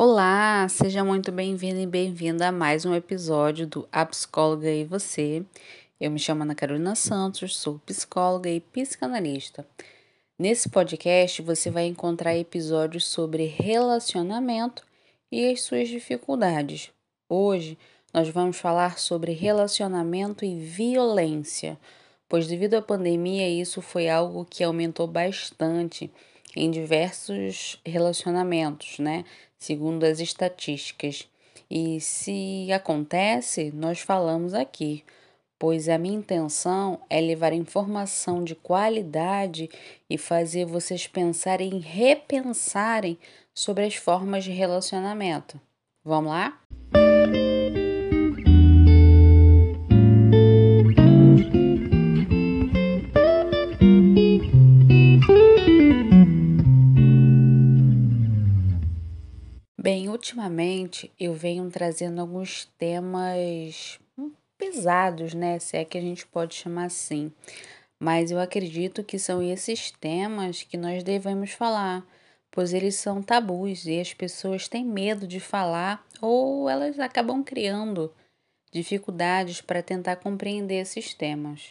Olá, seja muito bem-vindo e bem-vinda a mais um episódio do A Psicóloga e Você. Eu me chamo Ana Carolina Santos, sou psicóloga e psicanalista. Nesse podcast você vai encontrar episódios sobre relacionamento e as suas dificuldades. Hoje nós vamos falar sobre relacionamento e violência, pois devido à pandemia isso foi algo que aumentou bastante em diversos relacionamentos, né? Segundo as estatísticas. E se acontece, nós falamos aqui, pois a minha intenção é levar informação de qualidade e fazer vocês pensarem e repensarem sobre as formas de relacionamento. Vamos lá? Ultimamente eu venho trazendo alguns temas pesados, né? Se é que a gente pode chamar assim. Mas eu acredito que são esses temas que nós devemos falar, pois eles são tabus e as pessoas têm medo de falar ou elas acabam criando dificuldades para tentar compreender esses temas.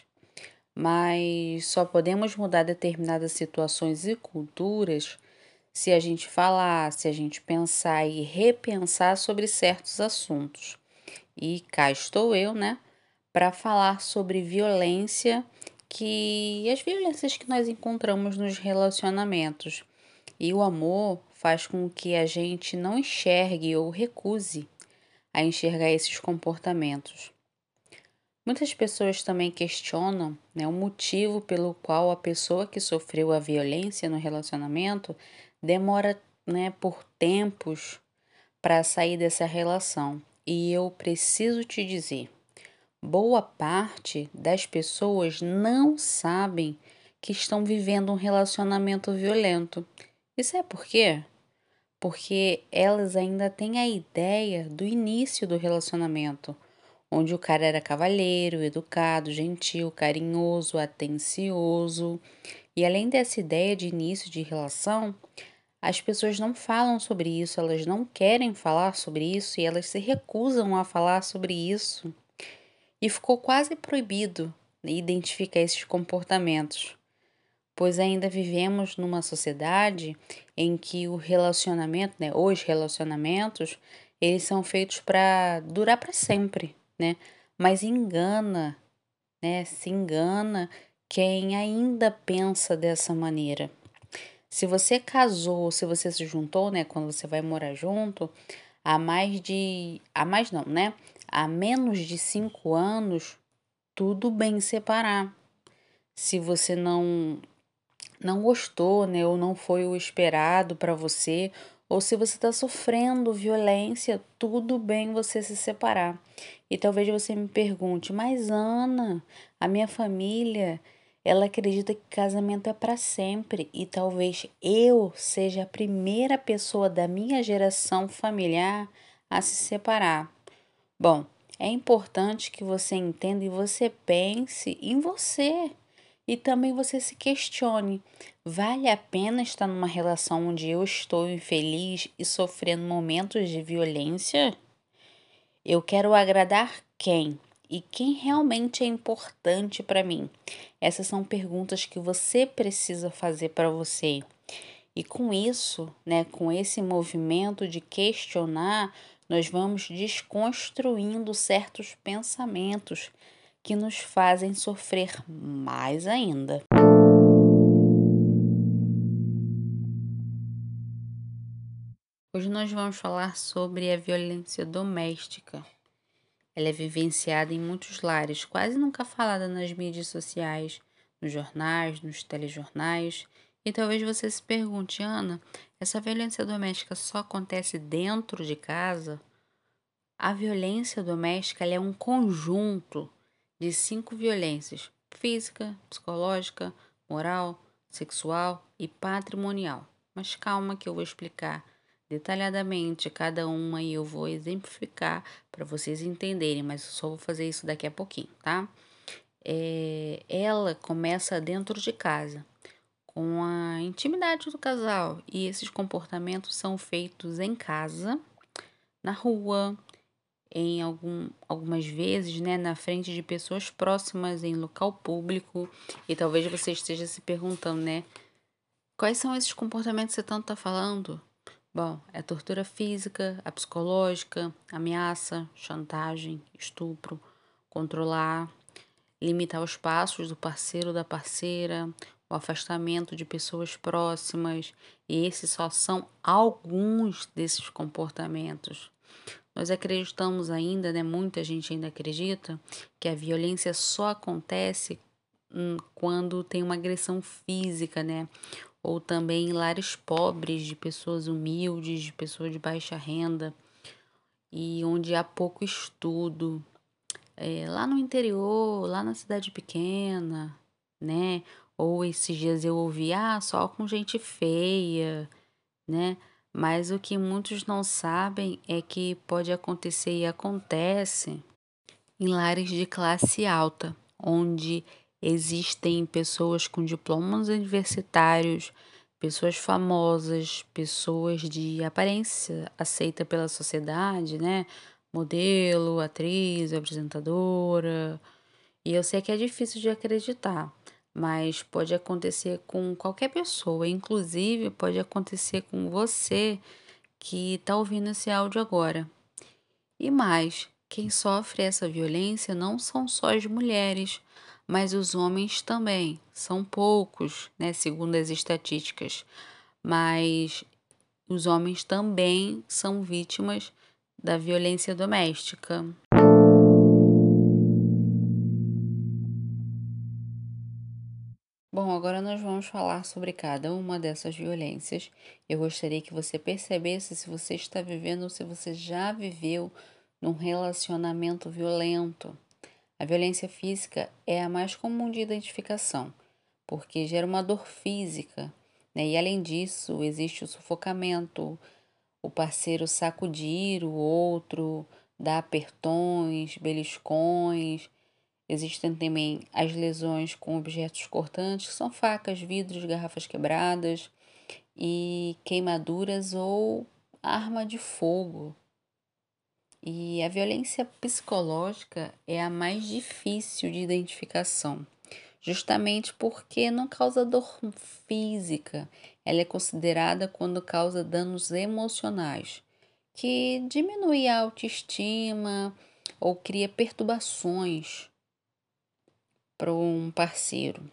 Mas só podemos mudar determinadas situações e culturas se a gente falar, se a gente pensar e repensar sobre certos assuntos. E cá estou eu, né, para falar sobre violência, que as violências que nós encontramos nos relacionamentos. E o amor faz com que a gente não enxergue ou recuse a enxergar esses comportamentos. Muitas pessoas também questionam né, o motivo pelo qual a pessoa que sofreu a violência no relacionamento demora né, por tempos para sair dessa relação. E eu preciso te dizer, boa parte das pessoas não sabem que estão vivendo um relacionamento violento. Isso é por quê? Porque elas ainda têm a ideia do início do relacionamento, onde o cara era cavalheiro, educado, gentil, carinhoso, atencioso. E além dessa ideia de início de relação, as pessoas não falam sobre isso, elas não querem falar sobre isso e elas se recusam a falar sobre isso. E ficou quase proibido identificar esses comportamentos, pois ainda vivemos numa sociedade em que o relacionamento, né, os relacionamentos, eles são feitos para durar para sempre, né? Mas engana, né? Se engana quem ainda pensa dessa maneira. Se você casou, se você se juntou, né, quando você vai morar junto, há mais de. Há mais não, né? Há menos de cinco anos, tudo bem separar. Se você não não gostou, né, ou não foi o esperado para você, ou se você está sofrendo violência, tudo bem você se separar. E talvez você me pergunte, mas Ana, a minha família ela acredita que casamento é para sempre e talvez eu seja a primeira pessoa da minha geração familiar a se separar. Bom, é importante que você entenda e você pense em você. E também você se questione: vale a pena estar numa relação onde eu estou infeliz e sofrendo momentos de violência? Eu quero agradar quem? E quem realmente é importante para mim? Essas são perguntas que você precisa fazer para você. E com isso, né, com esse movimento de questionar, nós vamos desconstruindo certos pensamentos que nos fazem sofrer mais ainda. Hoje nós vamos falar sobre a violência doméstica. Ela é vivenciada em muitos lares, quase nunca falada nas mídias sociais, nos jornais, nos telejornais. E talvez você se pergunte, Ana, essa violência doméstica só acontece dentro de casa? A violência doméstica é um conjunto de cinco violências: física, psicológica, moral, sexual e patrimonial. Mas calma que eu vou explicar detalhadamente cada uma e eu vou exemplificar para vocês entenderem, mas eu só vou fazer isso daqui a pouquinho, tá? É, ela começa dentro de casa, com a intimidade do casal. E esses comportamentos são feitos em casa, na rua, em algum, algumas vezes, né, na frente de pessoas próximas, em local público. E talvez você esteja se perguntando, né, quais são esses comportamentos que você tanto está falando? Bom, é tortura física, a psicológica, ameaça, chantagem, estupro, controlar, limitar os passos do parceiro ou da parceira, o afastamento de pessoas próximas, e esses só são alguns desses comportamentos. Nós acreditamos ainda, né, muita gente ainda acredita, que a violência só acontece hum, quando tem uma agressão física, né? Ou também em lares pobres, de pessoas humildes, de pessoas de baixa renda, e onde há pouco estudo. É, lá no interior, lá na cidade pequena, né? Ou esses dias eu ouvi, ah, só com gente feia, né? Mas o que muitos não sabem é que pode acontecer e acontece em lares de classe alta, onde existem pessoas com diplomas universitários, pessoas famosas, pessoas de aparência aceita pela sociedade, né? Modelo, atriz, apresentadora. E eu sei que é difícil de acreditar, mas pode acontecer com qualquer pessoa, inclusive pode acontecer com você que está ouvindo esse áudio agora. E mais, quem sofre essa violência não são só as mulheres, mas os homens também. São poucos, né, segundo as estatísticas, mas os homens também são vítimas da violência doméstica. Bom, agora nós vamos falar sobre cada uma dessas violências. Eu gostaria que você percebesse se você está vivendo ou se você já viveu num relacionamento violento. A violência física é a mais comum de identificação, porque gera uma dor física, né? E além disso, existe o sufocamento, o parceiro sacudir o outro, dar apertões, beliscões, Existem também as lesões com objetos cortantes, que são facas, vidros, garrafas quebradas e queimaduras ou arma de fogo. E a violência psicológica é a mais difícil de identificação, justamente porque não causa dor física. Ela é considerada quando causa danos emocionais, que diminui a autoestima ou cria perturbações para um parceiro.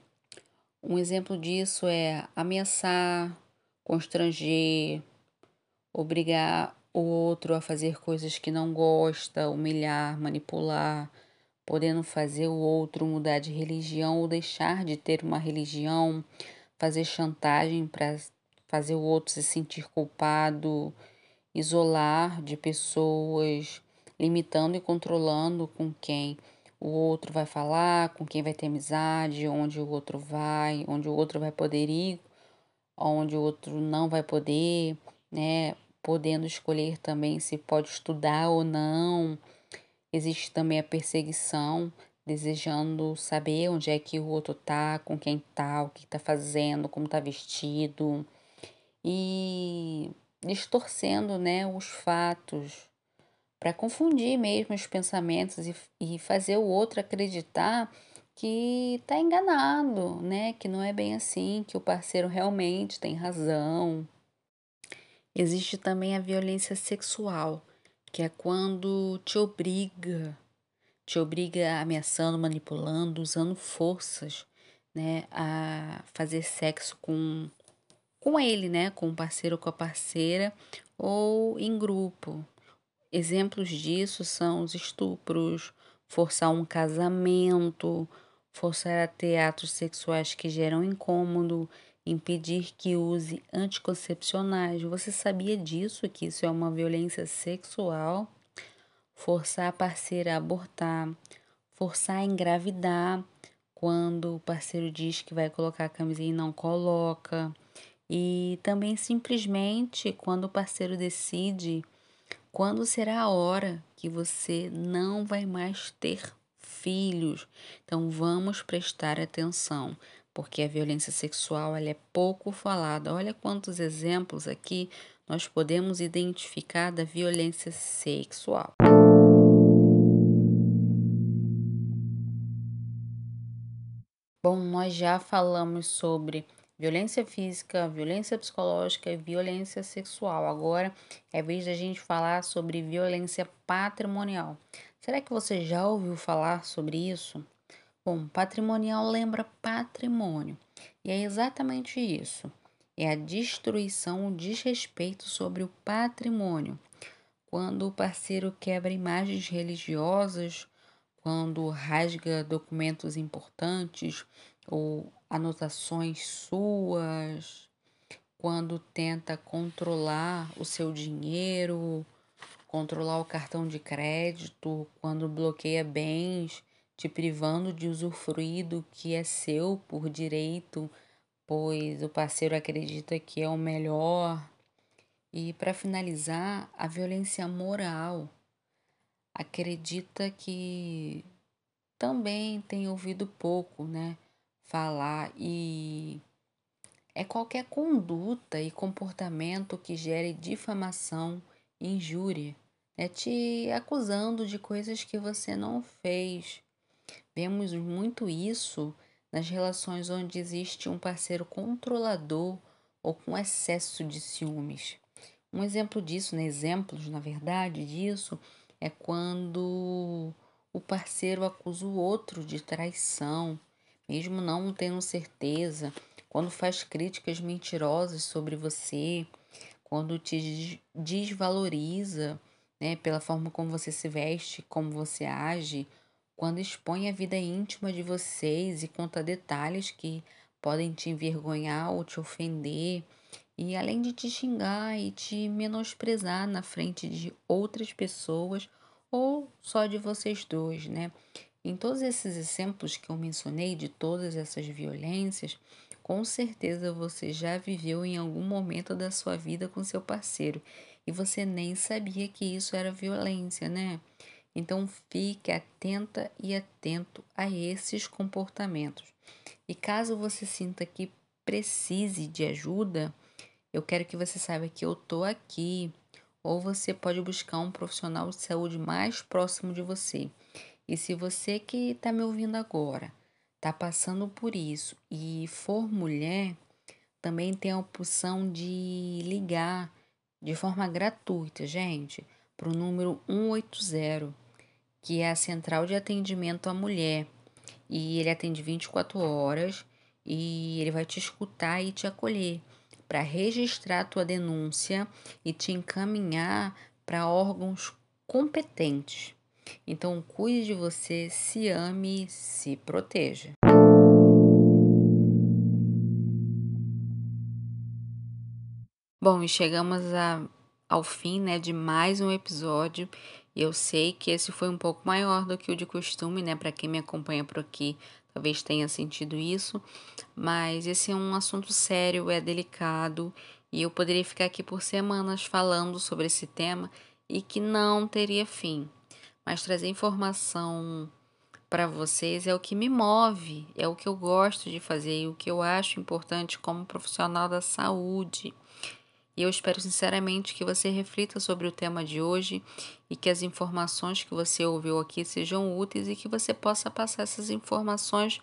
Um exemplo disso é ameaçar, constranger, obrigar o outro a fazer coisas que não gosta, humilhar, manipular, podendo fazer o outro mudar de religião ou deixar de ter uma religião, fazer chantagem para fazer o outro se sentir culpado, isolar de pessoas, limitando e controlando com quem o outro vai falar, com quem vai ter amizade, onde o outro vai, onde o outro vai poder ir, onde o outro não vai poder, né? Podendo escolher também se pode estudar ou não. Existe também a perseguição, desejando saber onde é que o outro tá, com quem tá, o que tá fazendo, como tá vestido. E distorcendo, né, os fatos para confundir mesmo os pensamentos e, e fazer o outro acreditar que está enganado, né? Que não é bem assim, que o parceiro realmente tem razão. Existe também a violência sexual, que é quando te obriga, te obriga ameaçando, manipulando, usando forças, né, a fazer sexo com com ele, né, com o parceiro ou com a parceira ou em grupo. Exemplos disso são os estupros, forçar um casamento, forçar a ter atos sexuais que geram incômodo, impedir que use anticoncepcionais. Você sabia disso, que isso é uma violência sexual? Forçar a parceira a abortar, forçar a engravidar quando o parceiro diz que vai colocar a camisinha e não coloca. E também simplesmente quando o parceiro decide quando será a hora que você não vai mais ter filhos? Então vamos prestar atenção. Porque a violência sexual ela é pouco falada. Olha quantos exemplos aqui nós podemos identificar da violência sexual. Bom, nós já falamos sobre violência física, violência psicológica e violência sexual. Agora é vez da gente falar sobre violência patrimonial. Será que você já ouviu falar sobre isso? Bom, patrimonial lembra patrimônio e é exatamente isso. É a destruição, o desrespeito sobre o patrimônio. Quando o parceiro quebra imagens religiosas quando rasga documentos importantes ou anotações suas, quando tenta controlar o seu dinheiro, controlar o cartão de crédito, quando bloqueia bens, te privando de usufruir do que é seu por direito, pois o parceiro acredita que é o melhor. E para finalizar, a violência moral acredita que também tem ouvido pouco, né, falar e é qualquer conduta e comportamento que gere difamação, injúria, né, te acusando de coisas que você não fez. Vemos muito isso nas relações onde existe um parceiro controlador ou com excesso de ciúmes. Um exemplo disso, né, exemplos, na verdade, disso é quando o parceiro acusa o outro de traição, mesmo não tendo certeza, quando faz críticas mentirosas sobre você, quando te desvaloriza, né, pela forma como você se veste, como você age, quando expõe a vida íntima de vocês e conta detalhes que podem te envergonhar ou te ofender, e além de te xingar e te menosprezar na frente de outras pessoas ou só de vocês dois, né? Em todos esses exemplos que eu mencionei de todas essas violências, com certeza você já viveu em algum momento da sua vida com seu parceiro e você nem sabia que isso era violência, né? Então fique atenta e atento a esses comportamentos. E caso você sinta que precise de ajuda, eu quero que você saiba que eu tô aqui. Ou você pode buscar um profissional de saúde mais próximo de você. E se você que está me ouvindo agora está passando por isso e for mulher, também tem a opção de ligar de forma gratuita, gente, para o número 180, que é a central de atendimento à mulher. E ele atende 24 horas e ele vai te escutar e te acolher para registrar a tua denúncia e te encaminhar para órgãos competentes. Então, cuide de você, se ame, se proteja. Bom, e chegamos a, ao fim né, de mais um episódio. Eu sei que esse foi um pouco maior do que o de costume, né? Para quem me acompanha por aqui, talvez tenha sentido isso, mas esse é um assunto sério, é delicado e eu poderia ficar aqui por semanas falando sobre esse tema e que não teria fim. Mas trazer informação para vocês é o que me move, é o que eu gosto de fazer e o que eu acho importante como profissional da saúde. E eu espero sinceramente que você reflita sobre o tema de hoje e que as informações que você ouviu aqui sejam úteis e que você possa passar essas informações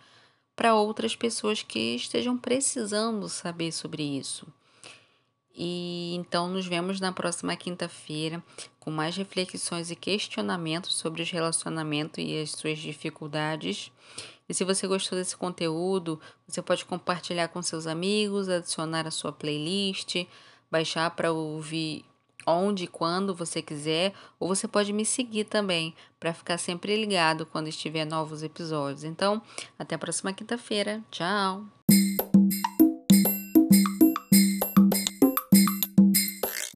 para outras pessoas que estejam precisando saber sobre isso. E então nos vemos na próxima quinta-feira com mais reflexões e questionamentos sobre os relacionamentos e as suas dificuldades. E se você gostou desse conteúdo, você pode compartilhar com seus amigos, adicionar a sua playlist baixar para ouvir onde e quando você quiser, ou você pode me seguir também para ficar sempre ligado quando estiver novos episódios. Então, até a próxima quinta-feira. Tchau!